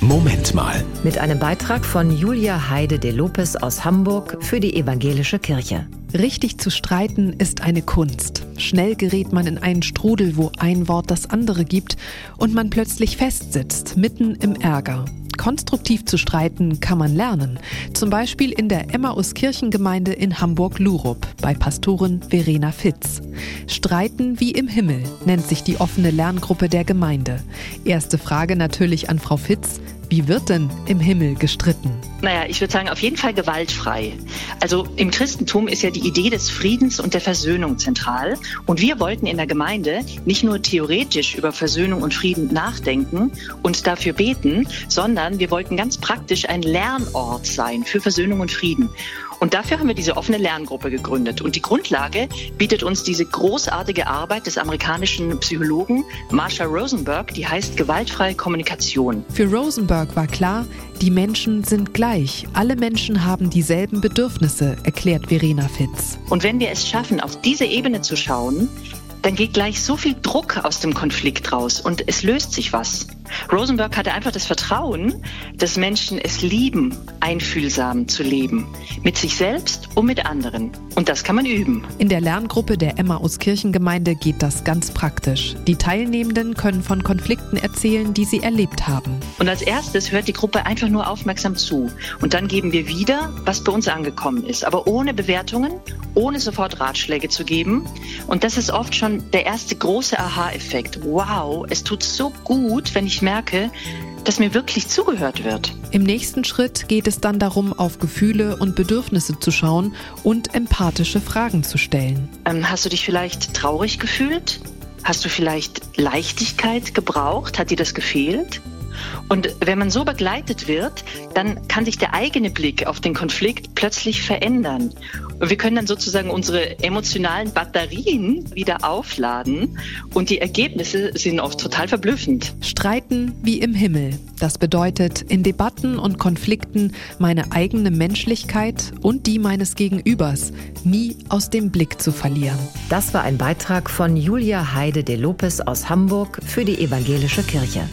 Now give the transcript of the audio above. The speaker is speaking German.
Moment mal. Mit einem Beitrag von Julia Heide de Lopez aus Hamburg für die Evangelische Kirche. Richtig zu streiten ist eine Kunst. Schnell gerät man in einen Strudel, wo ein Wort das andere gibt und man plötzlich festsitzt, mitten im Ärger. Konstruktiv zu streiten kann man lernen. Zum Beispiel in der Emmaus Kirchengemeinde in Hamburg-Lurup bei Pastorin Verena Fitz. Streiten wie im Himmel nennt sich die offene Lerngruppe der Gemeinde. Erste Frage natürlich an Frau Fitz. Wie wird denn im Himmel gestritten? Naja, ich würde sagen, auf jeden Fall gewaltfrei. Also im Christentum ist ja die Idee des Friedens und der Versöhnung zentral. Und wir wollten in der Gemeinde nicht nur theoretisch über Versöhnung und Frieden nachdenken und dafür beten, sondern wir wollten ganz praktisch ein Lernort sein für Versöhnung und Frieden. Und dafür haben wir diese offene Lerngruppe gegründet. Und die Grundlage bietet uns diese großartige Arbeit des amerikanischen Psychologen Marsha Rosenberg, die heißt gewaltfreie Kommunikation. Für Rosenberg war klar, die Menschen sind gleich. Alle Menschen haben dieselben Bedürfnisse, erklärt Verena Fitz. Und wenn wir es schaffen, auf diese Ebene zu schauen, dann geht gleich so viel Druck aus dem Konflikt raus und es löst sich was. Rosenberg hatte einfach das Vertrauen, dass Menschen es lieben, einfühlsam zu leben. Mit sich selbst und mit anderen. Und das kann man üben. In der Lerngruppe der Emmaus Kirchengemeinde geht das ganz praktisch. Die Teilnehmenden können von Konflikten erzählen, die sie erlebt haben. Und als erstes hört die Gruppe einfach nur aufmerksam zu. Und dann geben wir wieder, was bei uns angekommen ist. Aber ohne Bewertungen, ohne sofort Ratschläge zu geben. Und das ist oft schon der erste große Aha-Effekt. Wow, es tut so gut, wenn ich merke, dass mir wirklich zugehört wird. Im nächsten Schritt geht es dann darum, auf Gefühle und Bedürfnisse zu schauen und empathische Fragen zu stellen. Ähm, hast du dich vielleicht traurig gefühlt? Hast du vielleicht Leichtigkeit gebraucht? Hat dir das gefehlt? Und wenn man so begleitet wird, dann kann sich der eigene Blick auf den Konflikt plötzlich verändern. Und wir können dann sozusagen unsere emotionalen Batterien wieder aufladen und die Ergebnisse sind oft total verblüffend. Streiten wie im Himmel. Das bedeutet, in Debatten und Konflikten meine eigene Menschlichkeit und die meines Gegenübers nie aus dem Blick zu verlieren. Das war ein Beitrag von Julia Heide de Lopez aus Hamburg für die Evangelische Kirche.